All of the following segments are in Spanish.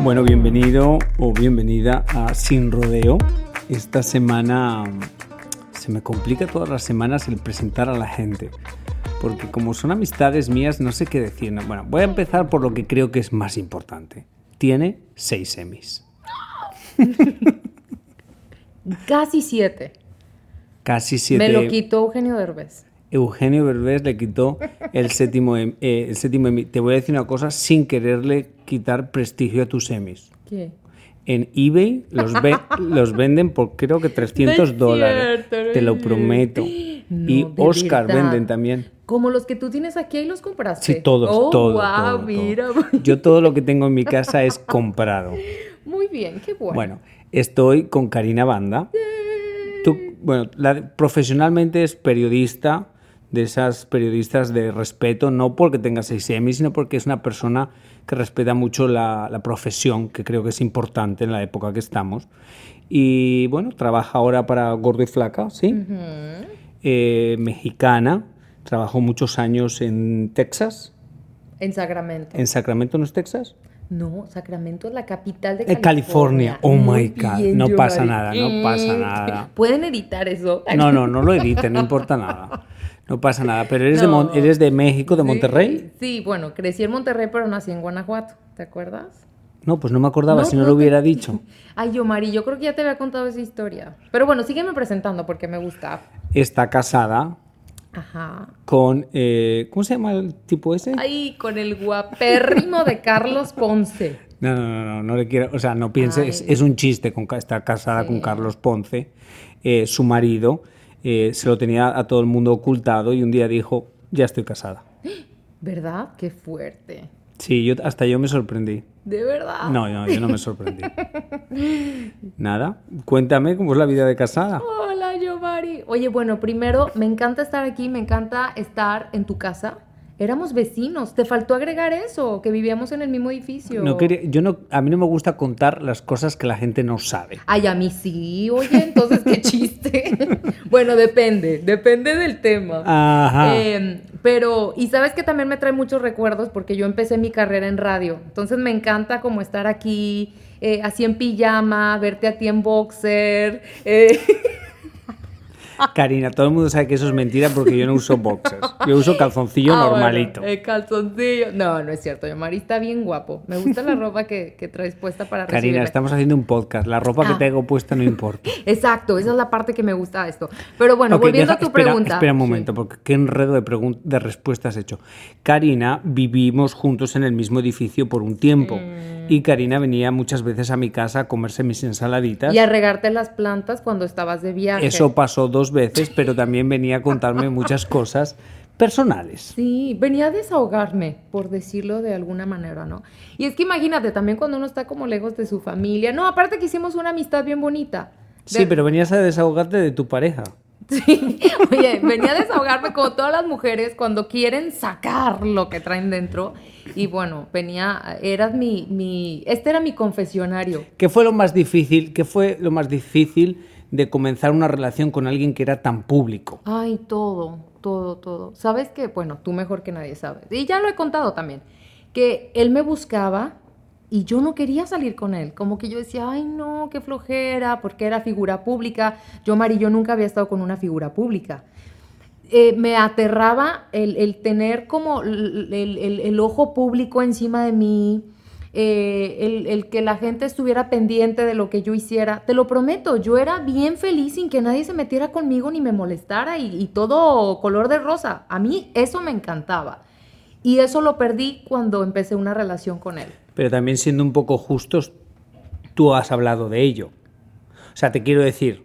Bueno, bienvenido o bienvenida a Sin Rodeo. Esta semana se me complica todas las semanas el presentar a la gente. Porque como son amistades mías, no sé qué decir. No, Bueno, voy a empezar por lo que creo que es más importante. Tiene seis semis. Casi siete. Casi siete. Me lo quitó Eugenio Derbez. Eugenio Berbés le quitó el séptimo, em- eh, el séptimo Emmy. Te voy a decir una cosa sin quererle quitar prestigio a tus semis. ¿Qué? En eBay los, ve- los venden por creo que 300 No es dólares. Te lo prometo. No, y Oscar verdad. venden también. Como los que tú tienes aquí, ahí los compraste. Sí, todos, oh, todo, wow, todo, todo. mira. Yo todo lo que tengo en mi casa es comprado. Muy bien, qué bueno. Bueno, estoy con Karina Banda. Tú, bueno, la- profesionalmente es periodista, de esas periodistas de respeto, no porque tenga seis Emmy, sino porque es una persona que respeta mucho la, la profesión, que creo que es importante en la época que estamos. Y bueno, trabaja ahora para Gordo y Flaca, ¿sí? Eh, mexicana, trabajó muchos años en Texas. En Sacramento. ¿En Sacramento no es Texas? No, Sacramento es la capital de California. California. Oh Muy my God. bien, No pasa Giovanni. nada, no pasa nada. Pueden editar eso. No, no, no lo edite, no importa nada. No pasa nada. Pero eres, de, Mon- No. eres de México, de Sí, Monterrey. Sí, bueno, crecí en Monterrey, pero nací en Guanajuato. ¿Te acuerdas? No, pues no me acordaba No, si no, no lo te- hubiera dicho. Ay, yo, Mari, yo creo que ya te había contado esa historia. Pero bueno, sígueme presentando porque me gusta. Está casada Ajá. con. eh, ¿Cómo se llama el tipo ese? Ay, con el guapérrimo de Carlos Ponce. No, no, no, no, no le quiero. O sea, no piense. Es, un chiste. Con, está casada con Carlos Ponce. Eh, su marido eh, se lo tenía a todo el mundo ocultado y un día dijo: Ya estoy casada. ¿Verdad? Qué fuerte. Sí, yo, hasta yo me sorprendí. De verdad. No, no, yo no me sorprendí. Nada. Cuéntame cómo es la vida de casada. Hola, Yomari. Oye, bueno, primero, me encanta estar aquí, me encanta estar en tu casa. Éramos vecinos. Te faltó agregar eso, que vivíamos en el mismo edificio. No quería, yo no, a mí no me gusta contar las cosas que la gente no sabe. Ay, a mí sí, oye, entonces qué chiste. bueno, depende, depende del tema. Ajá. Eh, pero, y sabes que también me trae muchos recuerdos porque yo empecé mi carrera en radio. Entonces me encanta como estar aquí, eh, así en pijama, verte a ti en boxer. eh, Karina, todo el mundo sabe que eso es mentira porque yo no uso boxers. Yo uso calzoncillo ah, bueno, normalito. eh, calzoncillo. No, no es cierto. Yomari está bien guapo. Me gusta la ropa que, que traes puesta para Karina, recibirme. estamos haciendo un podcast. La ropa que Ah. tengo puesta no importa. Exacto, esa es la parte que me gusta de esto. Pero bueno, volviendo deja- a tu espera, pregunta. Espera un Sí. momento, porque qué enredo de, de respuestas has hecho. Karina, vivimos juntos en el mismo edificio por un tiempo. Mm. Y Karina venía muchas veces a mi casa a comerse mis ensaladitas. Y a regarte las plantas cuando estabas de viaje. Eso pasó dos veces, pero también venía a contarme muchas cosas personales. Sí, venía a desahogarme, por decirlo de alguna manera, ¿no? Y es que imagínate, también cuando uno está como lejos de su familia. No, aparte que hicimos una amistad bien bonita. Sí, pero venías a desahogarte de tu pareja. Sí, oye, venía a desahogarme como todas las mujeres cuando quieren sacar lo que traen dentro. Y bueno, venía, eras mi, mi, este era mi confesionario. ¿Qué fue lo más difícil? ¿Qué fue lo más difícil de comenzar una relación con alguien que era tan público? Ay, todo, todo, todo. ¿Sabes qué? Bueno, tú mejor que nadie sabes. Y ya lo he contado también. Que él me buscaba y yo no quería salir con él. Como que yo decía, ay, no, qué flojera, porque era figura pública. Yo, Mari, yo nunca había estado con una figura pública. eh, me aterraba el, el tener como el, el- el ojo público encima de mí, eh, el, el que la gente estuviera pendiente de lo que yo hiciera. Te lo prometo, yo era bien feliz sin que nadie se metiera conmigo ni me molestara y todo color de rosa. A mí eso me encantaba. Y eso lo perdí cuando empecé una relación con él. Pero también siendo un poco justos, tú has hablado de ello. O sea, te quiero decir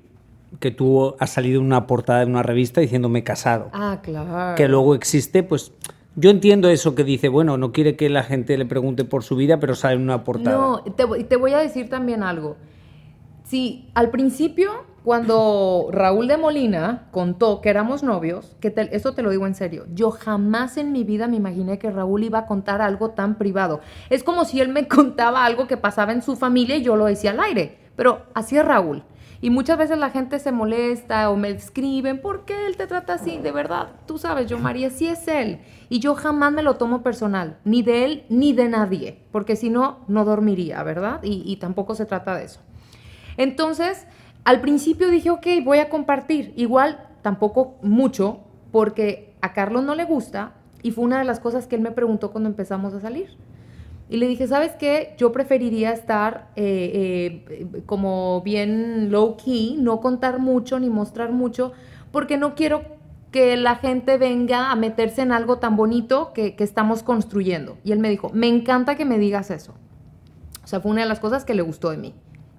que tú has salido en una portada de una revista diciéndome casado. Ah, claro. Que luego existe, pues yo entiendo eso que dice, bueno, no quiere que la gente le pregunte por su vida, pero sale en una portada. No, te, voy- te voy a decir también algo. Sí, al principio, cuando Raúl de Molina contó que éramos novios, que te- eso te lo digo en serio, yo jamás en mi vida me imaginé que Raúl iba a contar algo tan privado. Es como si él me contaba algo que pasaba en su familia y yo lo decía al aire, pero así es Raúl. Y muchas veces la gente se molesta o me escriben, ¿por qué él te trata así? De verdad, tú sabes, yo María, sí es él. Y yo jamás me lo tomo personal, ni de él ni de nadie, porque si no, no dormiría, ¿verdad? Y tampoco se trata de eso. Entonces, al principio dije, ok, voy a compartir. Igual, tampoco mucho, porque a Carlos no le gusta y fue una de las cosas que él me preguntó cuando empezamos a salir. Y le dije, ¿sabes qué? Yo preferiría estar eh, eh, como bien low key, no contar mucho ni mostrar mucho, porque no quiero que la gente venga a meterse en algo tan bonito que, que estamos construyendo. Y él me dijo, me encanta que me digas eso. O sea, fue una de las cosas que le gustó de mí.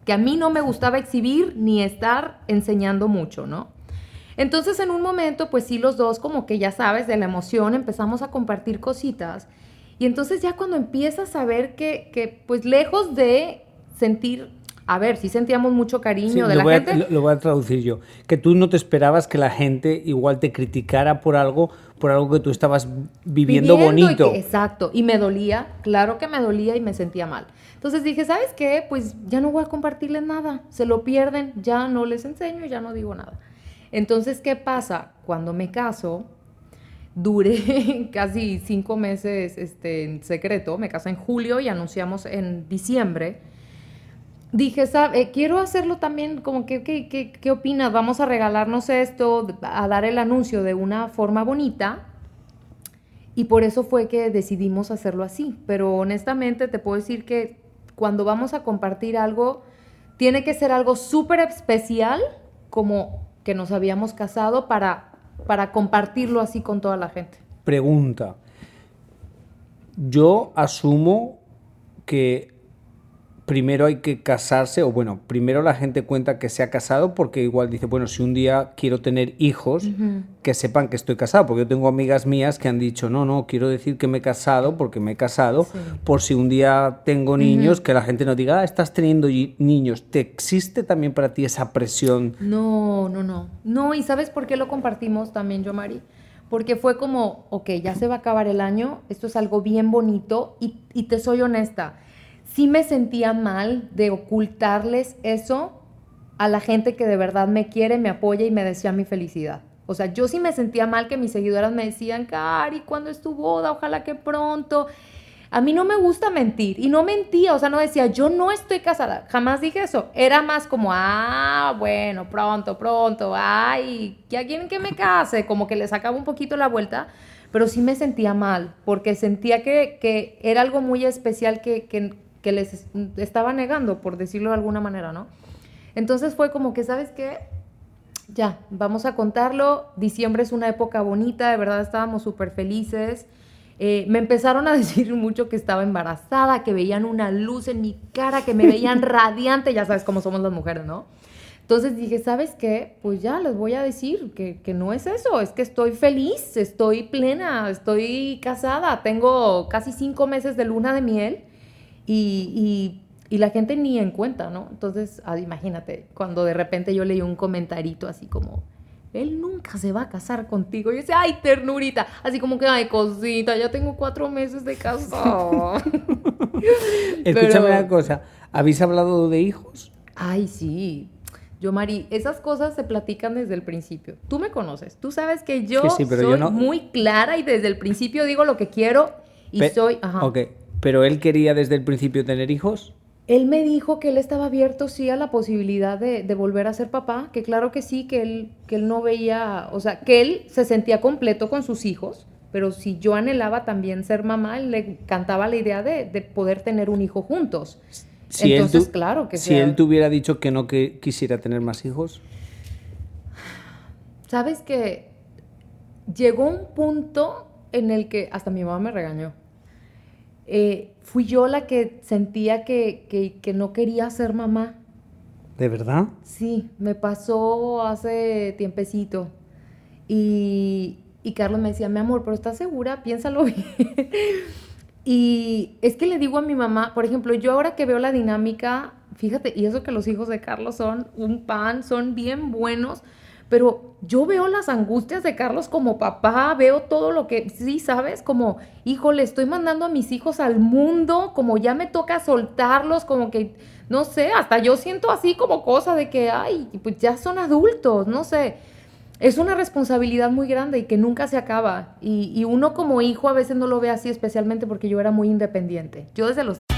Que a mí no me gustaba exhibir ni estar enseñando mucho, ¿no? Entonces, en un momento, pues sí, los dos, como que ya sabes, de la emoción, empezamos a compartir cositas. Y entonces ya cuando empiezas a ver que, que pues lejos de sentir, a ver, sí sentíamos mucho cariño Sí, de la voy a, gente. lo- lo voy a traducir yo. Que tú no te esperabas que la gente igual te criticara por algo, por algo que tú estabas viviendo, y bonito. que- exacto. Y me dolía, claro que me dolía y me sentía mal. Entonces dije, ¿sabes qué? Pues ya no voy a compartirles nada. Se lo pierden, ya no les enseño, ya no digo nada. Entonces, ¿qué pasa? Cuando me caso, duré casi cinco meses este, en secreto. Me casé en julio y anunciamos en diciembre. Dije, "Sab- eh, quiero hacerlo también como que, ¿qué, qué, qué opinas? Vamos a regalarnos esto, a dar el anuncio de una forma bonita. Y por eso fue que decidimos hacerlo así. Pero honestamente te puedo decir que cuando vamos a compartir algo, tiene que ser algo súper especial, como que nos habíamos casado, para, para compartirlo así con toda la gente. Pregunta. Yo asumo que primero hay que casarse, o bueno, primero la gente cuenta que se ha casado porque igual dice, bueno, si un día quiero tener hijos, que sepan que estoy casado, porque yo tengo amigas mías que han dicho, no, no, quiero decir que me he casado porque me he casado, por si un día tengo niños, que la gente no diga, ah, estás teniendo niños. ¿Te existe también para ti esa presión? No, no, no. No, ¿y sabes por qué lo compartimos también yo, Mari? Porque fue como, ok, ya se va a acabar el año, esto es algo bien bonito y, y te soy honesta, sí me sentía mal de ocultarles eso a la gente que de verdad me quiere, me apoya y me desea mi felicidad. O sea, yo sí me sentía mal que mis seguidoras me decían, Cari, ¿cuándo es tu boda? Ojalá que pronto. A mí no me gusta mentir y no mentía, o sea, no decía, yo no estoy casada, jamás dije eso. Era más como, ah, bueno, pronto, pronto, ay, ya quieren que me case, como que le sacaba un poquito la vuelta, pero sí me sentía mal, porque sentía que, que era algo muy especial que, que, que les estaba negando, por decirlo de alguna manera, ¿no? Entonces fue como que, ¿sabes qué? Ya, vamos a contarlo. Diciembre es una época bonita, de verdad estábamos súper felices. Eh, me empezaron a decir mucho que estaba embarazada, que veían una luz en mi cara, que me veían radiante, ya sabes cómo somos las mujeres, ¿no? Entonces dije, ¿sabes qué? Pues ya les voy a decir que, que no es eso, es que estoy feliz, estoy plena, estoy casada, tengo casi cinco meses de luna de miel y, y- y la gente ni en cuenta, ¿no? Entonces, ah, imagínate, cuando de repente yo leí un comentarito así como, él nunca se va a casar contigo. Y yo decía, ay, ternurita. Así como que, ay, cosita, ya tengo cuatro meses de casado. Escúchame Pero- una cosa, ¿habéis hablado de hijos? Ay, sí. Yo, Mari, esas cosas se platican desde el principio. Tú me conoces. Tú sabes que yo sí, soy no- muy clara y desde el principio digo lo que quiero y Pe- soy... Ajá. Ok, pero él quería desde el principio tener hijos. él me dijo que él estaba abierto, sí, a la posibilidad de, de, volver a ser papá, que claro que sí, que él, que él no veía, o sea, que él se sentía completo con sus hijos, pero si yo anhelaba también ser mamá, le encantaba la idea de, de poder tener un hijo juntos. Si Entonces, él claro que Si sea- él te hubiera dicho que no que quisiera tener más hijos, Sabes que llegó un punto en el que hasta mi mamá me regañó. Eh, fui yo la que sentía que, que, que no quería ser mamá. ¿de verdad? Sí, me pasó hace tiempecito. Y, y Carlos me decía, mi amor, pero ¿estás segura? Piénsalo bien. y es que le digo a mi mamá, por ejemplo, yo ahora que veo la dinámica, fíjate, y eso que los hijos de Carlos son un pan, son bien buenos, pero yo veo las angustias de Carlos como papá, veo todo lo que, sí, ¿sabes? Como, híjole, estoy mandando a mis hijos al mundo, como ya me toca soltarlos, como que, no sé, hasta yo siento así como cosa de que, ay, pues ya son adultos, no sé. Es una responsabilidad muy grande y que nunca se acaba. Y, y uno como hijo a veces no lo ve así, especialmente porque yo era muy independiente. Yo desde los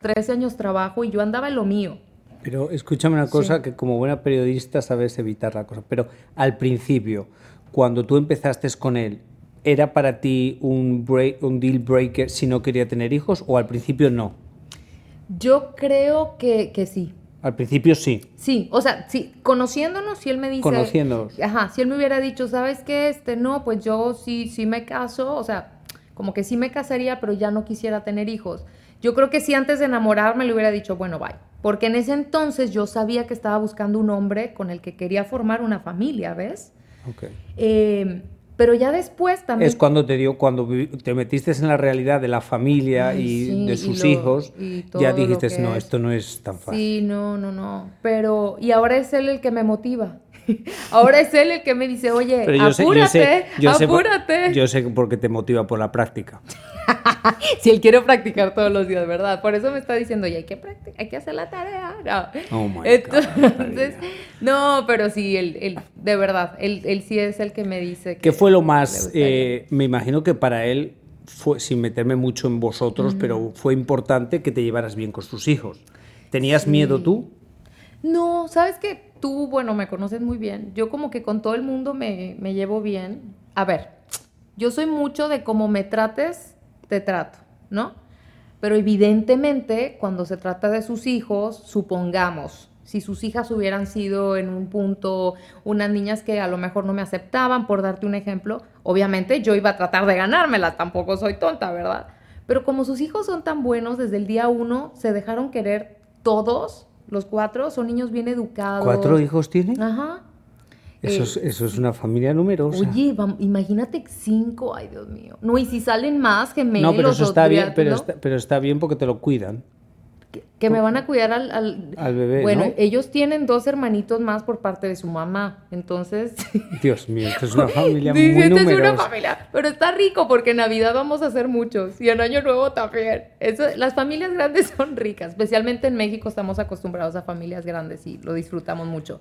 13 años trabajo y yo andaba en lo mío. Pero escúchame una cosa, que como buena periodista sabes evitar la cosa. Pero al principio, cuando tú empezaste con él, ¿era para ti un, break, un deal breaker si no quería tener hijos o al principio no? Yo creo que, que sí. Al principio sí. Sí, o sea, sí, conociéndonos, si él me dice... Conociéndonos. Ajá, si él me hubiera dicho, ¿sabes qué? Este, no, pues yo sí, sí me caso, o sea, como que sí me casaría, pero ya no quisiera tener hijos. Yo creo que sí antes de enamorarme le hubiera dicho, bueno, bye. Porque en ese entonces yo sabía que estaba buscando un hombre con el que quería formar una familia, ¿ves? Ok. Eh, pero ya después también... Es cuando te dio, cuando te metiste en la realidad de la familia Ay, y sí, de y sus lo- hijos, y ya dijiste, no, es". esto no es tan fácil. Sí, no, no, no. Pero, y ahora es él el que me motiva. ahora es él el que me dice, oye, Pero yo sé, apúrate, yo sé, yo sé por- apúrate. yo sé porque te motiva por la práctica. Si él quiere practicar todos los días, ¿verdad? Por eso me está diciendo, oye, hay que practicar, hay que hacer la tarea. No. Oh my God, no, pero sí, él, él, de verdad, él, él sí es el que me dice que ¿Qué fue lo más, eh, me imagino que para él, fue, sin meterme mucho en vosotros, pero fue importante que te llevaras bien con sus hijos. ¿Tenías miedo tú? No, sabes que tú, bueno, me conoces muy bien. Yo como que con todo el mundo me, me llevo bien. A ver, yo soy mucho de cómo me trates, te trato, ¿no? Pero evidentemente, cuando se trata de sus hijos, supongamos, si sus hijas hubieran sido en un punto unas niñas que a lo mejor no me aceptaban, por darte un ejemplo, obviamente yo iba a tratar de ganármelas, tampoco soy tonta, ¿verdad? Pero como sus hijos son tan buenos, desde el día uno se dejaron querer todos, los cuatro, son niños bien educados. ¿Cuatro hijos tiene? Ajá. Eso, Eh, es, eso es una familia numerosa. Oye, imagínate cinco, ay Dios mío. No, y si salen más gemelos no, pero eso está bien, pero, ¿no? está, pero está bien porque te lo cuidan. Que, me van a cuidar al, al, Al bebé, Bueno, ¿no? ellos tienen dos hermanitos más por parte de su mamá, entonces... Dios mío, esto es una familia Sí, muy esta es una numerosa. familia, pero está rico porque en Navidad vamos a hacer muchos y en Año Nuevo también. Eso, las familias grandes son ricas, especialmente en México estamos acostumbrados a familias grandes y lo disfrutamos mucho.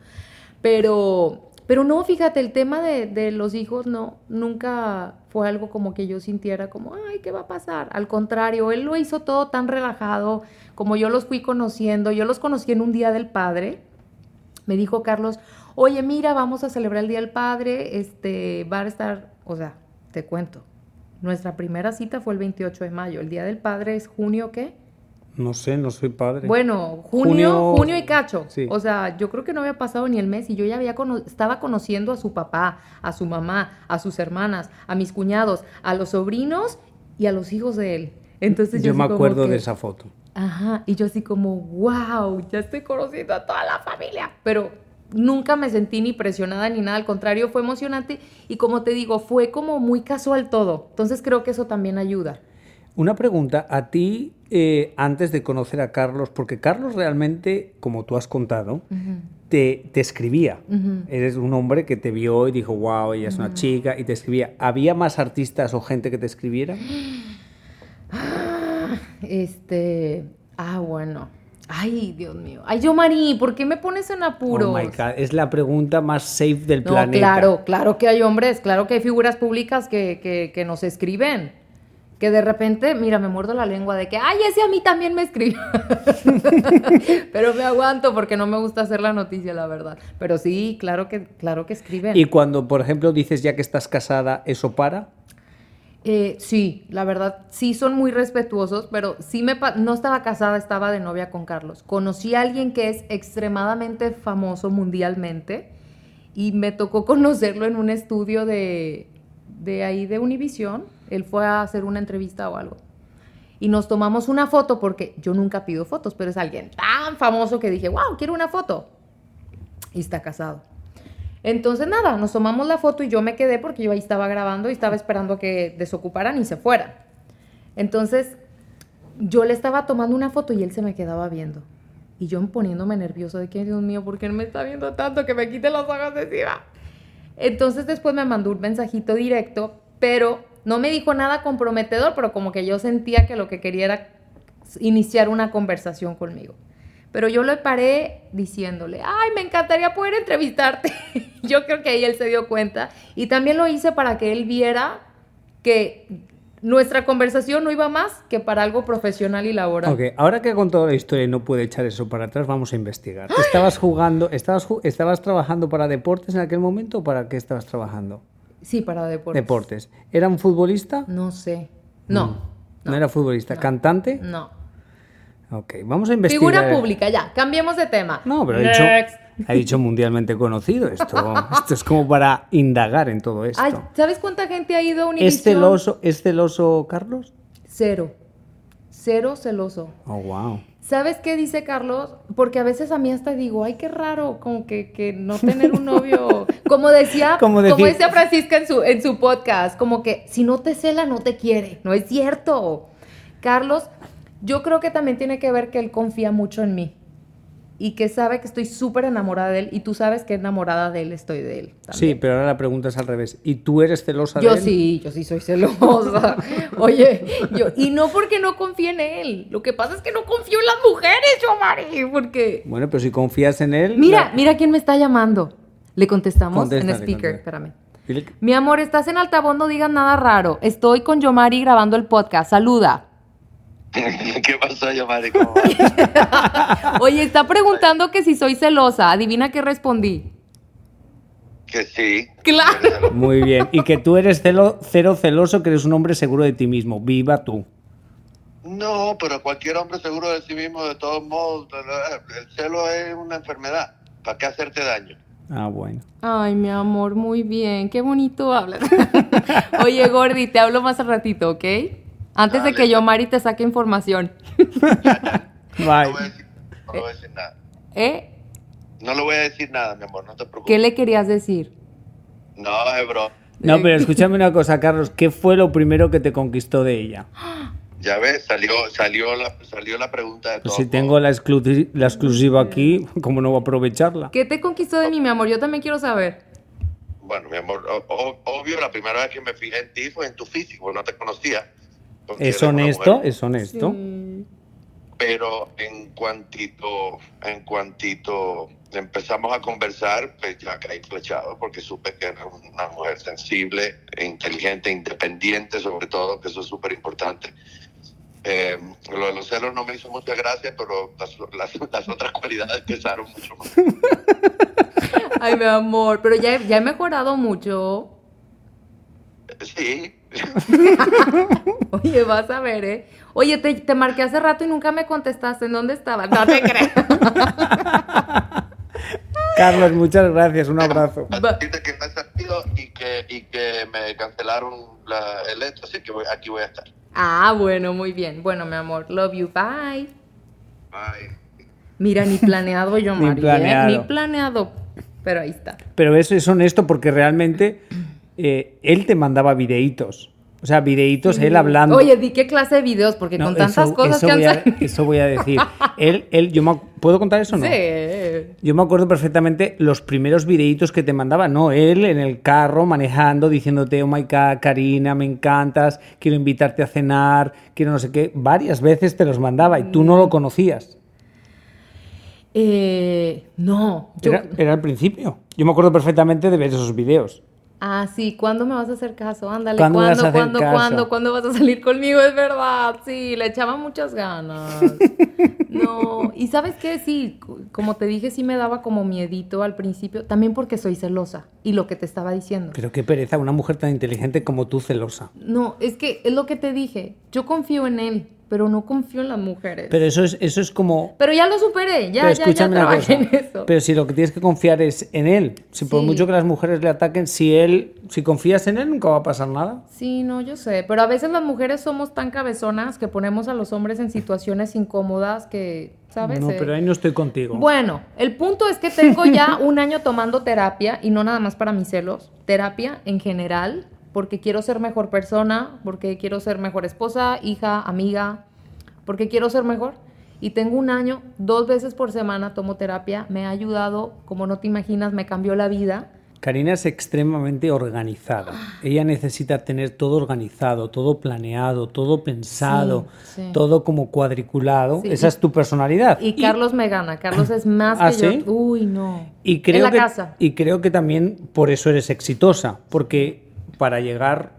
Pero, pero no, fíjate, el tema de, de los hijos no, nunca fue algo como que yo sintiera como, ay, ¿qué va a pasar? Al contrario, él lo hizo todo tan relajado, como yo los fui conociendo, yo los conocí en un día del padre, me dijo Carlos, oye, mira, vamos a celebrar el Día del Padre, este, va a estar, o sea, te cuento, nuestra primera cita fue el 28 de mayo, el Día del Padre es junio, ¿qué? No sé, no soy padre. Bueno, junio, Junio- junio, y cacho. sí. O sea, yo creo que no había pasado ni el mes y yo ya había cono- estaba conociendo a su papá, a su mamá, a sus hermanas, a mis cuñados, a los sobrinos y a los hijos de él. Entonces yo, Yo me acuerdo que- de esa foto. Ajá, y yo así como, wow, ya estoy conociendo a toda la familia. Pero nunca me sentí ni presionada ni nada, al contrario, fue emocionante y como te digo, fue como muy casual todo. Entonces creo que eso también ayuda. Una pregunta, a ti, eh, antes de conocer a Carlos, porque Carlos realmente, como tú has contado, te, te escribía. Eres un hombre que te vio y dijo, wow, ella es una chica, y te escribía. ¿Había más artistas o gente que te escribiera? Este, ah, bueno. Ay, Dios mío. Ay, yo, Mari, ¿por qué me pones en apuros? Oh my God, es la pregunta más safe del No, planeta. claro, claro que hay hombres, claro que hay figuras públicas que, que, que nos escriben. Que de repente, mira, me muerdo la lengua de que, ay, ese a mí también me escribió. Pero me aguanto porque no me gusta hacer la noticia, la verdad. Pero sí, claro que, claro que escriben. Y cuando, por ejemplo, dices ya que estás casada, ¿eso para? Eh, sí, la verdad, sí son muy respetuosos, pero sí me no estaba casada, estaba de novia con Carlos. Conocí a alguien que es extremadamente famoso mundialmente y me tocó conocerlo en un estudio de, de ahí de Univision. Él fue a hacer una entrevista o algo. Y nos tomamos una foto porque yo nunca pido fotos, pero es alguien tan famoso que dije, wow, quiero una foto. Y está casado. Entonces nada, nos tomamos la foto y yo me quedé porque yo ahí estaba grabando y estaba esperando a que desocuparan y se fueran. Entonces yo le estaba tomando una foto y él se me quedaba viendo. Y yo poniéndome nervioso de que, Dios mío, ¿por qué él me está viendo tanto que me quite los ojos de encima? Entonces después me mandó un mensajito directo, pero no me dijo nada comprometedor, pero como que yo sentía que lo que quería era iniciar una conversación conmigo. Pero yo le paré diciéndole, ay, me encantaría poder entrevistarte. yo creo que ahí él se dio cuenta. Y también lo hice para que él viera que nuestra conversación no iba más que para algo profesional y laboral. Ok, ahora que ha contado la historia y no puede echar eso para atrás, vamos a investigar. ¿Estabas jugando, estabas, estabas trabajando para deportes en aquel momento o para qué estabas trabajando? Sí, para deportes. Deportes. ¿Era un futbolista? No sé. No. No, era futbolista. ¿Cantante? No. Ok, vamos a investigar. Figura pública, ya. Cambiemos de tema. No, pero ha dicho, Next. ha dicho mundialmente conocido esto. Esto es como para indagar en todo esto. Ay, ¿sabes cuánta gente ha ido a Univision? ¿Es celoso, ¿Es celoso Carlos? Cero. Cero celoso. Oh, wow. ¿Sabes qué dice Carlos? Porque a veces a mí hasta digo, ay, qué raro, como que, que no tener un novio. Como decía, Como decía Francisca en su, en su podcast, como que si no te cela, no te quiere. No es cierto. Carlos, yo creo que también tiene que ver que él confía mucho en mí. Y que sabe que estoy súper enamorada de él. Y tú sabes que enamorada de él estoy de él. Sí, pero ahora la pregunta es al revés. ¿Y tú eres celosa Yo de él? sí, yo sí soy celosa. Oye, yo, y no porque no confíe en él. Lo que pasa es que no confío en las mujeres, yo, Mari, porque. Bueno, pero si confías en él... Mira, la- mira quién me está llamando. Le contestamos en speaker, espérame. Mi amor, estás en altavoz, no digas nada raro. Estoy con Yomari grabando el podcast. Saluda. ¿Qué pasó? ¿Cómo vas? Oye, está preguntando que si soy celosa. Adivina qué respondí. que sí. Claro. Muy bien. Y que tú eres celo- cero celoso, que eres un hombre seguro de ti mismo. Viva tú. No, pero cualquier hombre seguro de sí mismo, de todos modos, el celo es una enfermedad. ¿Para qué hacerte daño? Ah, bueno. Ay, mi amor, muy bien. Qué bonito hablas. Oye, Gordy, te hablo más al ratito, ¿ok? Antes de que Yomari te saque información. Bye. No voy a decir, no le voy a decir nada. ¿Eh? No le voy a decir nada, mi amor, no te preocupes. ¿Qué le querías decir? No, es bro. No, pero escúchame una cosa, Carlos. ¿Qué fue lo primero que te conquistó de ella? Ya ves, salió, salió, la, salió la pregunta de Pues todo. si tengo la, exclusi- la exclusiva aquí, ¿cómo no voy a aprovecharla? ¿Qué te conquistó de mí, mi amor? Yo también quiero saber. Bueno, mi amor, o- o- obvio, la primera vez que me fijé en ti fue en tu físico, no te conocía. ¿Es honesto? ¿Es honesto? pero en cuantito, en cuantito empezamos a conversar, pues ya caí flechado porque supe que era una mujer sensible, e inteligente, independiente sobre todo, que eso es súper importante. Eh, lo de los celos no me hizo mucha gracia, pero las, las- las otras cualidades pesaron mucho más. Ay, mi amor, pero ya, he- ya he mejorado mucho. sí. Oye, vas a ver, ¿eh? Oye, te, te marqué hace rato y nunca me contestaste. ¿En dónde estabas? No te creo. Carlos, muchas gracias. Un abrazo. Decirte que me salido y que, y que me cancelaron la, el hecho, así que voy- aquí voy a estar. ah, bueno, muy bien. Bueno, mi amor, love you, bye. Bye. Mira, ni planeado yo, Ni Mari, ¿eh? planeado. Ni planeado. Pero ahí está. Pero eso es honesto porque realmente eh, él te mandaba videitos. O sea, videitos, él hablando. Oye, di qué clase de videos, porque No, con tantas eso- cosas eso que han voy a- salido. Eso voy a decir. Él, él, yo me ¿Puedo contar eso o no? Sí. Yo me acuerdo perfectamente los primeros videitos que te mandaba, no, él en el carro manejando, diciéndote, oh my god, Karina, me encantas, quiero invitarte a cenar, quiero no sé qué. Varias veces te los mandaba y tú no lo conocías. Eh, no. yo- Era, era al principio. Yo me acuerdo perfectamente de ver esos videos. Ah, sí, ¿cuándo me vas a hacer caso? Ándale, ¿Cuándo me vas ¿cuándo, cuándo, caso? cuándo, cuándo vas a salir conmigo? Es verdad, sí, le echaba muchas ganas. No, y ¿sabes qué? Sí, como te dije, sí me daba como miedito al principio, también porque soy celosa, y lo que te estaba diciendo. Pero qué pereza, una mujer tan inteligente como tú, celosa. No, es que es lo que te dije, yo confío en él, pero no confío en las mujeres. Pero eso es, eso es como... Pero ya lo superé, ya, Pero ya, ya trabajé en eso. Pero si lo que tienes que confiar es en él, si por Sí. mucho que las mujeres le ataquen, si él, si confías en él, nunca va a pasar nada. Sí, no, yo sé, pero a veces las mujeres somos tan cabezonas que ponemos a los hombres en situaciones incómodas que, ¿sabes? No, pero ahí no estoy contigo. Bueno, el punto es que tengo ya un año tomando terapia y no nada más para mis celos, terapia en general, porque quiero ser mejor persona, porque quiero ser mejor esposa, hija, amiga, porque quiero ser mejor. Y tengo un año, dos veces por semana tomo terapia, me ha ayudado, como no te imaginas, me cambió la vida. Karina es extremadamente organizada. Ella necesita tener todo organizado, todo planeado, todo pensado, Sí, sí. todo como cuadriculado. Sí, Esa y- es tu personalidad. Y Carlos me gana, Carlos es más ¿Ah, que yo. Uy, no. Y creo, en la que, casa. y creo que también por eso eres exitosa, porque para llegar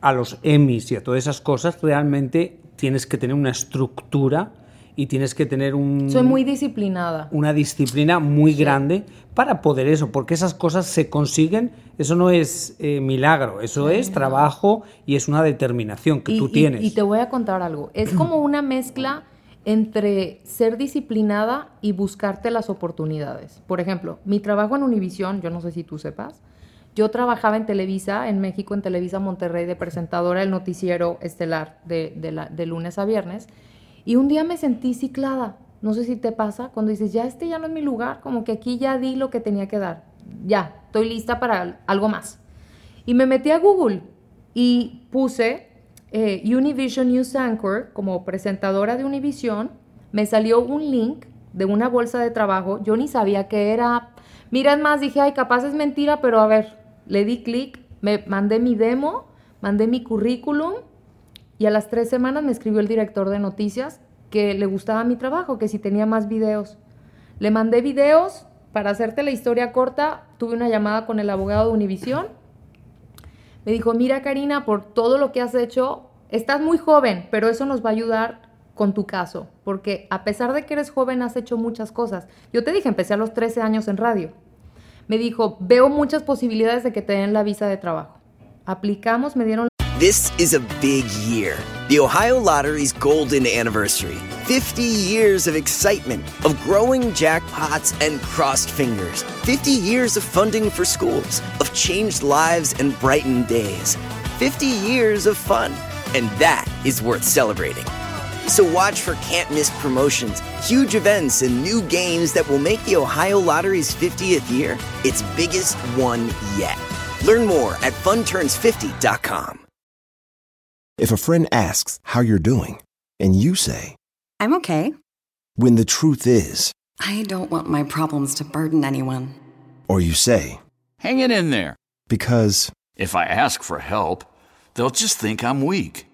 a los Emmys y a todas esas cosas, realmente tienes que tener una estructura y tienes que tener un, Soy muy disciplinada. una disciplina muy grande para poder eso, porque esas cosas se consiguen, eso no es eh, milagro, eso es trabajo y es una determinación que Y- tú y- tienes. Y, te voy a contar algo. Es como una mezcla entre ser disciplinada y buscarte las oportunidades. Por ejemplo, mi trabajo en Univisión, yo no sé si tú sepas, yo trabajaba en Televisa, en México, en Televisa Monterrey, de presentadora del noticiero estelar de, lunes a viernes, y un día me sentí ciclada. No sé si te pasa, cuando dices, ya este ya no es mi lugar, como que aquí ya di lo que tenía que dar. Ya, estoy lista para algo más. Y me metí a Google y puse eh, Univision News Anchor como presentadora de Univision. Me salió un link de una bolsa de trabajo. Yo ni sabía qué era. Mira, es más, dije, ay, capaz es mentira, pero a ver, le di clic, me mandé mi demo, mandé mi currículum y a las tres semanas me escribió el director de noticias que le gustaba mi trabajo, que si tenía más videos. Le mandé videos, para hacerte la historia corta, tuve una llamada con el abogado de Univisión. Me dijo, mira Karina, por todo lo que has hecho, estás muy joven, pero eso nos va a ayudar con tu caso, porque a pesar de que eres joven, has hecho muchas cosas. Yo te dije, empecé a los 13 años en radio. Me dijo, veo muchas posibilidades de que te den la visa de trabajo. Aplicamos, me dieron This is a big year. The Ohio Lottery's golden anniversary. 50 years of excitement, of growing jackpots and crossed fingers. 50 years of funding for schools, of changed lives and brightened days. 50 years of fun. And that is worth celebrating. So watch for can't miss promotions, huge events, and new games that will make the Ohio Lottery's 50th year its biggest one yet. Learn more at funturns50.com. If a friend asks how you're doing, and you say, I'm okay. when the truth is, I don't want my problems to burden anyone. or you say, Hang it in there. because, If I ask for help, they'll just think I'm weak.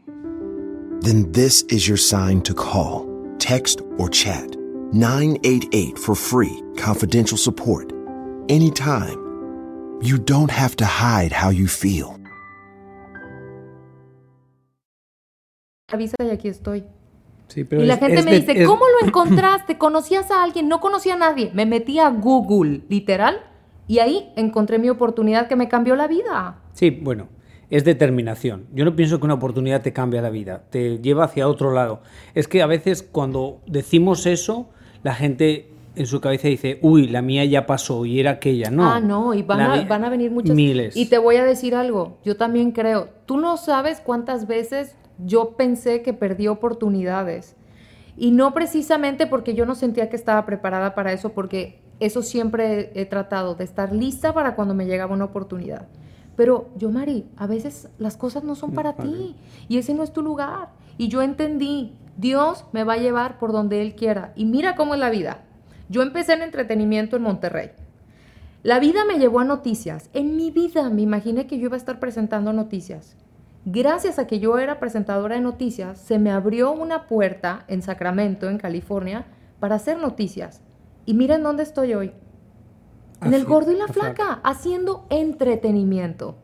Then this is your sign to call, text, or chat 988 for free, confidential support. Anytime. You don't have to hide how you feel. la visa y aquí estoy. Sí, pero Y la es- gente es me de- dice, es- ¿cómo lo encontraste? ¿Conocías a alguien? No conocía a nadie. Me metí a Google, literal, y ahí encontré mi oportunidad que me cambió la vida. Sí, bueno, es determinación. Yo no pienso que una oportunidad te cambie la vida, te lleva hacia otro lado. Es que a veces cuando decimos eso, la gente en su cabeza dice, uy, la mía ya pasó y era aquella. No. Ah, no, y van, a, mi- van a venir muchas. Miles. Y te voy a decir algo, yo también creo, tú no sabes cuántas veces yo pensé que perdí oportunidades. Y no precisamente porque yo no sentía que estaba preparada para eso, porque eso siempre he, he tratado, de estar lista para cuando me llegaba una oportunidad. Pero yo, Mari, a veces las cosas no son para ti y ese no es tu lugar. Y yo entendí, Dios me va a llevar por donde Él quiera. Y mira cómo es la vida. Yo empecé en entretenimiento en Monterrey. La vida me llevó a noticias. En mi vida me imaginé que yo iba a estar presentando noticias. Gracias a que yo era presentadora de noticias, se me abrió una puerta en Sacramento, en California, para hacer noticias. Y miren dónde estoy hoy. En el gordo y la la flaca. flaca, haciendo entretenimiento.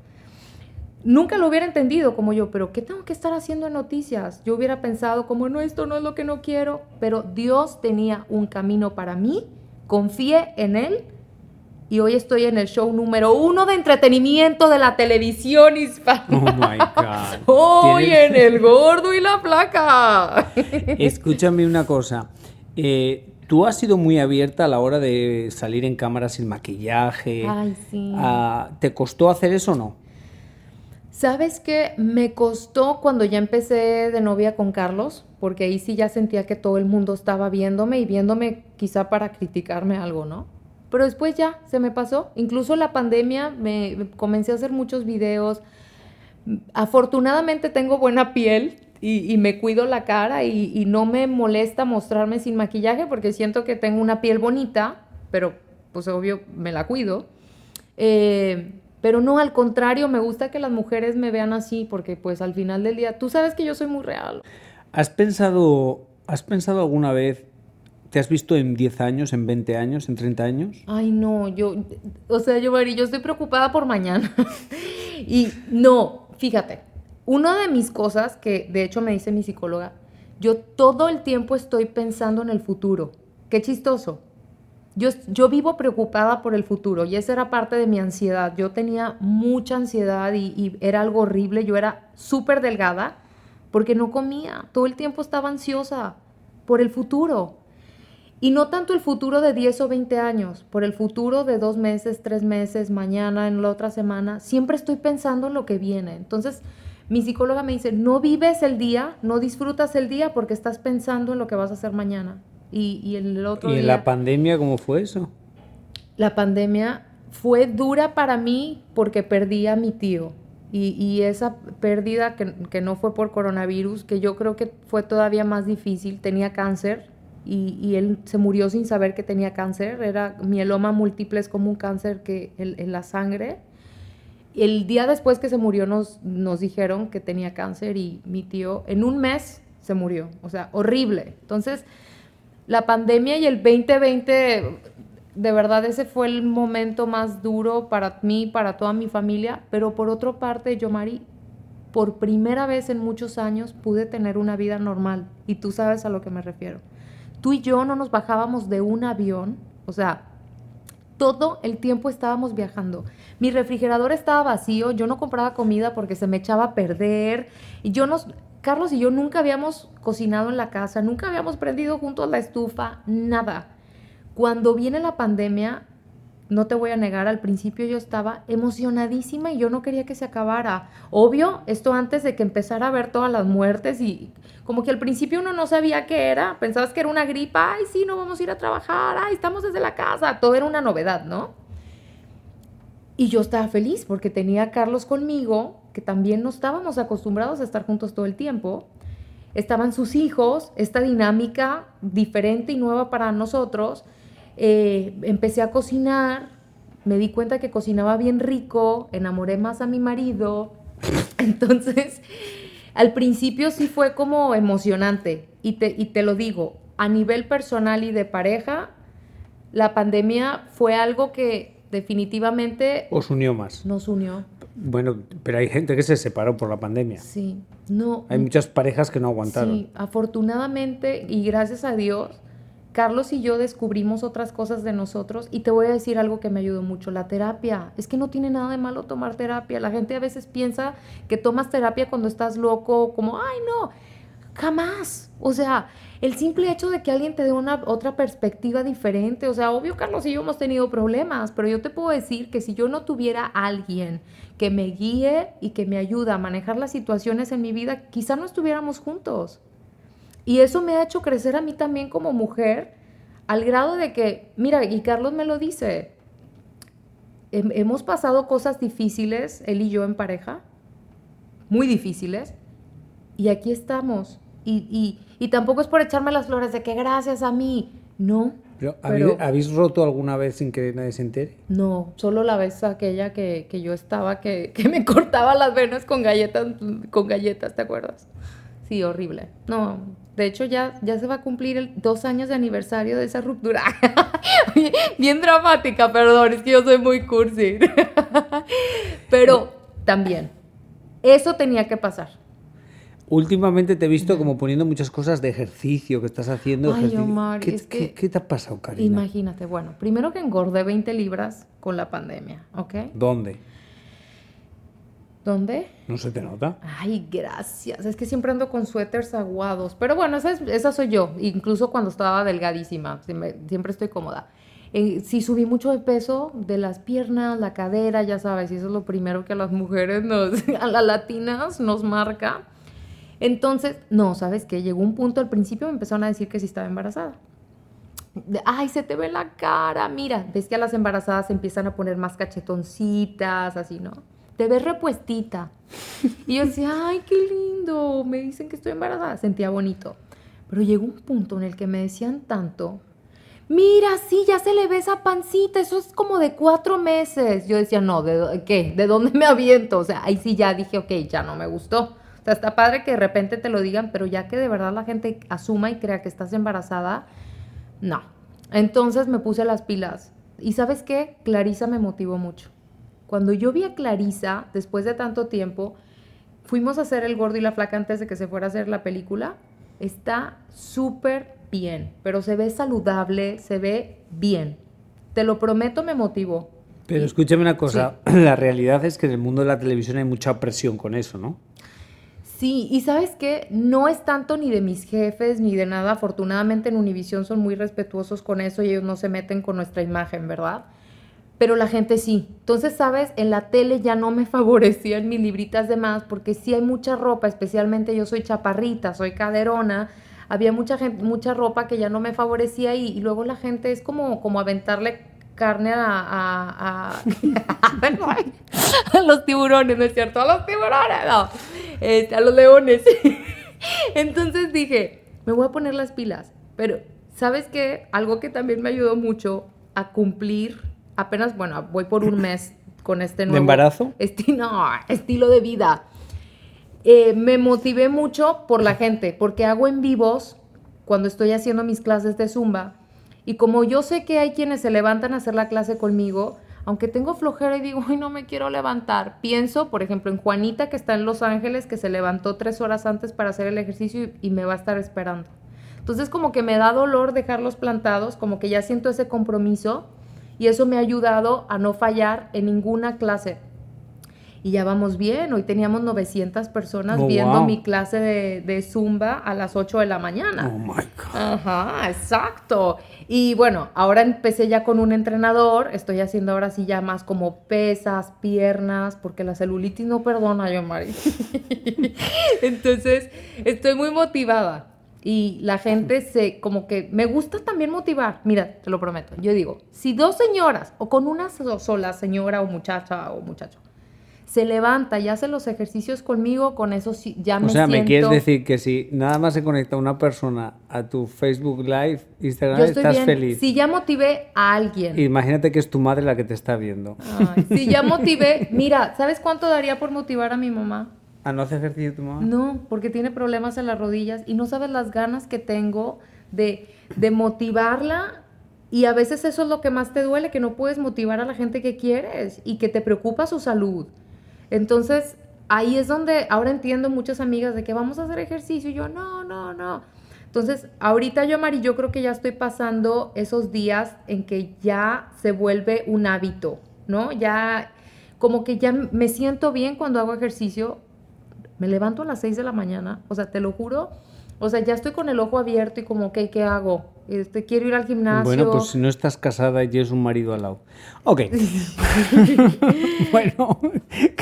Nunca lo hubiera entendido como yo, pero ¿qué tengo que estar haciendo en noticias? Yo hubiera pensado como, no, esto no es lo que no quiero, pero Dios tenía un camino para mí, confié en Él y hoy estoy en el show número uno de entretenimiento de la televisión hispana. Oh my God. Hoy Tienes- en el gordo y la flaca. Escúchame una cosa. Eh, ¿Tú has sido muy abierta a la hora de salir en cámara sin maquillaje? Ay, sí. Ah, ¿Te costó hacer eso o no? ¿Sabes qué? Me costó cuando ya empecé de novia con Carlos, porque ahí sí ya sentía que todo el mundo estaba viéndome y viéndome quizá para criticarme algo, ¿no? Pero después ya se me pasó. Incluso la pandemia me comencé a hacer muchos videos. Afortunadamente tengo buena piel y, y me cuido la cara y, y no me molesta mostrarme sin maquillaje porque siento que tengo una piel bonita, pero pues obvio me la cuido. Eh, pero no, al contrario, me gusta que las mujeres me vean así porque pues al final del día, tú sabes que yo soy muy real. ¿Has pensado, ¿Has pensado alguna vez, te has visto en 10 años, en 20 años, en 30 años? Ay, no, yo, o sea, yo, yo estoy preocupada por mañana. y no, fíjate, una de mis cosas que de hecho me dice mi psicóloga, yo todo el tiempo estoy pensando en el futuro. Qué chistoso. Yo, yo vivo preocupada por el futuro y esa era parte de mi ansiedad. Yo tenía mucha ansiedad y, y era algo horrible. Yo era súper delgada porque no comía. Todo el tiempo estaba ansiosa por el futuro. Y no tanto el futuro de 10 o 20 años, por el futuro de dos meses, tres meses, mañana, en la otra semana. Siempre estoy pensando en lo que viene. Entonces, mi psicóloga me dice, no vives el día, no disfrutas el día porque estás pensando en lo que vas a hacer mañana. Y, y el otro ¿Y en día... la pandemia cómo fue eso? La pandemia fue dura para mí porque perdí a mi tío. Y, y esa pérdida que, que no fue por coronavirus, que yo creo que fue todavía más difícil, tenía cáncer y, y él se murió sin saber que tenía cáncer. Era mieloma múltiple, es como un cáncer que en, en la sangre. El día después que se murió nos, nos dijeron que tenía cáncer y mi tío en un mes se murió. O sea, horrible. Entonces, la pandemia y el 2020, de verdad ese fue el momento más duro para mí, para toda mi familia, pero por otra parte, yo, Mari, por primera vez en muchos años pude tener una vida normal y tú sabes a lo que me refiero. Tú y yo no nos bajábamos de un avión, o sea, todo el tiempo estábamos viajando. Mi refrigerador estaba vacío, yo no compraba comida porque se me echaba a perder. Y yo nos, Carlos y yo nunca habíamos cocinado en la casa, nunca habíamos prendido juntos la estufa, nada. Cuando viene la pandemia, no te voy a negar, al principio yo estaba emocionadísima y yo no quería que se acabara. Obvio, esto antes de que empezara a ver todas las muertes y como que al principio uno no sabía qué era, pensabas que era una gripa, ay, sí, no vamos a ir a trabajar, ay, estamos desde la casa, todo era una novedad, ¿no? Y yo estaba feliz porque tenía a Carlos conmigo, que también no estábamos acostumbrados a estar juntos todo el tiempo. Estaban sus hijos, esta dinámica diferente y nueva para nosotros. Eh, empecé a cocinar, me di cuenta que cocinaba bien rico, enamoré más a mi marido. Entonces, al principio sí fue como emocionante. Y te, y te lo digo, a nivel personal y de pareja, la pandemia fue algo que definitivamente ¿Os unió más? nos unió. Bueno, pero hay gente que se separó por la pandemia. Sí, no. Hay muchas parejas que no aguantaron. Sí, afortunadamente y gracias a Dios, Carlos y yo descubrimos otras cosas de nosotros y te voy a decir algo que me ayudó mucho, la terapia. Es que no tiene nada de malo tomar terapia. La gente a veces piensa que tomas terapia cuando estás loco, como, ay no, jamás. O sea, el simple hecho de que alguien te dé una otra perspectiva diferente, o sea, obvio Carlos y yo hemos tenido problemas, pero yo te puedo decir que si yo no tuviera alguien que me guíe y que me ayude a manejar las situaciones en mi vida, quizá no estuviéramos juntos. Y eso me ha hecho crecer a mí también como mujer, al grado de que, mira, y Carlos me lo dice, hemos pasado cosas difíciles, él y yo en pareja, muy difíciles, y aquí estamos. Y, tampoco es por echarme las flores de que gracias a mí, no. Pero, ¿habéis, roto alguna vez sin que nadie se entere? No, solo la vez aquella que, yo estaba, que, que, me cortaba las venas con galletas, con galletas, ¿te acuerdas? Sí, horrible. No, de hecho, ya, ya se va a cumplir el dos años de aniversario de esa ruptura. Bien dramática, perdón, es que yo soy muy cursi. Pero también, eso tenía que pasar. Últimamente te he visto como poniendo muchas cosas de ejercicio que estás haciendo. Ay, Omar, ¿Qué, es que, ¿qué, te ha pasado, Karina? Imagínate, bueno, primero que engordé 20 libras con la pandemia, ¿ok? ¿Dónde? ¿Dónde? No se te nota. Ay, gracias. Es que siempre ando con suéteres aguados. Pero bueno, esa, esa soy yo. Incluso cuando estaba delgadísima. Siempre estoy cómoda. Eh, sí subí mucho de peso de las piernas, la cadera, ya sabes. Y eso es lo primero que a las mujeres, nos, a las latinas, nos marca. Entonces, no, ¿sabes qué? Llegó un punto, al principio me empezaron a decir que sí estaba embarazada. Ay, se te ve la cara. Mira, ves que a las embarazadas se empiezan a poner más cachetoncitas, así, ¿no? Te ves repuestita. Y yo decía, ay, qué lindo, me dicen que estoy embarazada, sentía bonito. Pero llegó un punto en el que me decían tanto, mira, sí, ya se le ve esa pancita, eso es como de cuatro meses. Yo decía, no, ¿de qué? ¿De dónde me aviento? O sea, ahí sí ya dije, ok, ya no me gustó. O sea, está padre que de repente te lo digan, pero ya que de verdad la gente asuma y crea que estás embarazada, no. Entonces me puse las pilas. ¿Y sabes qué? Clarisa me motivó mucho. Cuando yo vi a Clarisa, después de tanto tiempo, fuimos a hacer El Gordo y la Flaca antes de que se fuera a hacer la película. Está súper bien, pero se ve saludable, se ve bien. Te lo prometo, me motivó. Pero escúchame una cosa, la realidad es que en el mundo de la televisión hay mucha presión con eso, ¿no? Sí, y sabes qué, no es tanto ni de mis jefes ni de nada, afortunadamente en Univision son muy respetuosos con eso y ellos no se meten con nuestra imagen, ¿verdad? Pero la gente sí. Entonces, sabes, en la tele ya no me favorecían mis libritas de más porque sí hay mucha ropa, especialmente yo soy chaparrita, soy caderona, había mucha gente, mucha ropa que ya no me favorecía y, luego la gente es como, como aventarle carne a, a, a, los tiburones, ¿no es cierto? A los tiburones, no, este, a los leones. Entonces dije, me voy a poner las pilas, pero ¿sabes qué? Algo que también me ayudó mucho a cumplir apenas, bueno, voy por un mes con este nuevo... ¿De embarazo? no, estilo de vida. Eh, me motivé mucho por la gente, porque hago en vivos cuando estoy haciendo mis clases de zumba. Y como yo sé que hay quienes se levantan a hacer la clase conmigo, aunque tengo flojera y digo, ay, no me quiero levantar, pienso, por ejemplo, en Juanita que está en Los Ángeles, que se levantó tres horas antes para hacer el ejercicio y me va a estar esperando. Entonces como que me da dolor dejarlos plantados, como que ya siento ese compromiso y eso me ha ayudado a no fallar en ninguna clase. Y ya vamos bien, hoy teníamos 900 personas oh, viendo mi clase de, Zumba a las 8 de la mañana. Oh my God. Ajá, exacto. Y bueno, ahora empecé ya con un entrenador, estoy haciendo ahora sí ya más como pesas, piernas, porque la celulitis no perdona, yo, Mari. Entonces, estoy muy motivada y la gente se, como que, me gusta también motivar, mira, te lo prometo, yo digo, si dos señoras, o con una sola señora o muchacha o muchacho, se levanta y hace los ejercicios conmigo, con eso ya me. O sea, me quieres decir que si nada más se conecta una persona a tu Facebook Live, Instagram, estás feliz. Si ya motivé a alguien. Imagínate que es tu madre la que te está viendo. si ya motivé, mira, ¿sabes cuánto daría por motivar a mi mamá? ¿Ah, no hace ejercicio tu mamá? No, porque tiene problemas en las rodillas y no sabes las ganas que tengo de, de motivarla y a veces eso es lo que más te duele, que no puedes motivar a la gente que quieres y que te preocupa su salud. Entonces, ahí es donde ahora entiendo muchas amigas de que vamos a hacer ejercicio y yo, no, no, no. Entonces, ahorita yo, Mari, yo creo que ya estoy pasando esos días en que ya se vuelve un hábito, ¿no? Ya, como que ya me siento bien cuando hago ejercicio. Me levanto a las 6 de la mañana, o sea, te lo juro. O sea, ya estoy con el ojo abierto y como, que ¿qué hago? Este, quiero ir al gimnasio. Bueno, pues si no estás casada y tienes un marido al lado. Ok. bueno,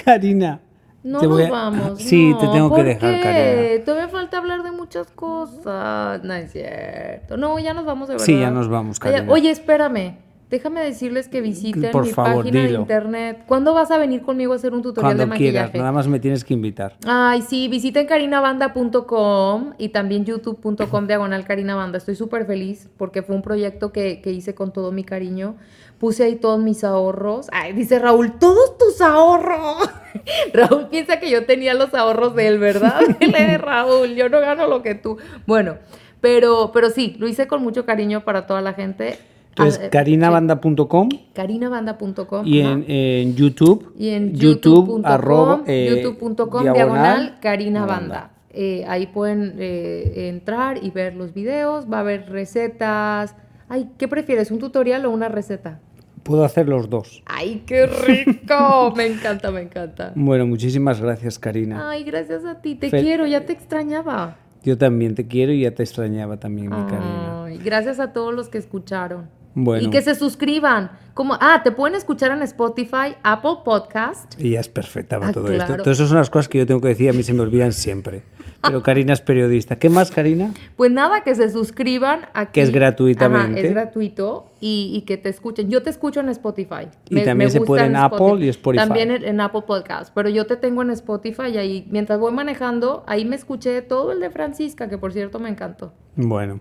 Karina. No te nos a- vamos. Sí, no, te tengo que ¿por dejar, qué? Karina. Todavía falta hablar de muchas cosas. No es cierto. No, ya nos vamos de verdad. Sí, ya nos vamos, Karina. Oye, espérame. Déjame decirles que visiten Por mi favor, página de internet. ¿Cuándo vas a venir conmigo a hacer un tutorial Cuando de maquillaje? quieras, nada más me tienes que invitar. Ay, sí, visiten carinabanda.com y también youtube.com diagonal carinabanda. Estoy súper feliz porque fue un proyecto que, que hice con todo mi cariño. Puse ahí todos mis ahorros. Ay, dice Raúl, todos tus ahorros. Raúl piensa que yo tenía los ahorros de él, ¿verdad? Raúl, yo no gano lo que tú. Bueno, pero, pero sí, lo hice con mucho cariño para toda la gente. Entonces, Ah, eh, carinabanda.com carinabanda.com. y en, en YouTube. Y en YouTube, youtube.com, arroba, eh, youtube.com, diagonal, diagonal, Karina Banda. Banda. Eh, ahí pueden eh, entrar y ver los videos, va a haber recetas. Ay, ¿qué prefieres, un tutorial o una receta? Puedo hacer los dos. Ay, qué rico, me encanta, me encanta. Bueno, muchísimas gracias, Karina. Ay, gracias a ti, te quiero, ya te extrañaba. Yo también te quiero y ya te extrañaba también, mi Karina. Gracias a todos los que escucharon. Bueno. Y que se suscriban. Como, ah, te pueden escuchar en Spotify, Apple Podcast. Y ya es perfecta para Ah, todo esto. Todas esas son las cosas que yo tengo que decir, a mí se me olvidan siempre. Pero Karina es periodista. ¿Qué más, Karina? Pues nada, que se suscriban aquí. Que es gratuitamente. Ajá, es gratuito y, y que te escuchen. Yo te escucho en Spotify. Y también se puede en Apple y Spotify. También en, en Apple Podcast. Pero yo te tengo en Spotify y ahí, mientras voy manejando, ahí me escuché todo el de Francisca, que por cierto me encantó. Bueno,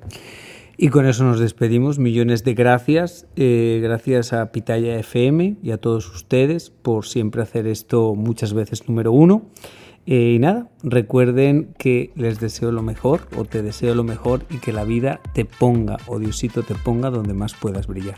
y con eso nos despedimos. Millones de gracias. eh, gracias a Pitaya FM y a todos ustedes por siempre hacer esto muchas veces número uno. Eh, y nada, recuerden que les deseo lo mejor o te deseo lo mejor y que la vida te ponga o Diosito te ponga donde más puedas brillar.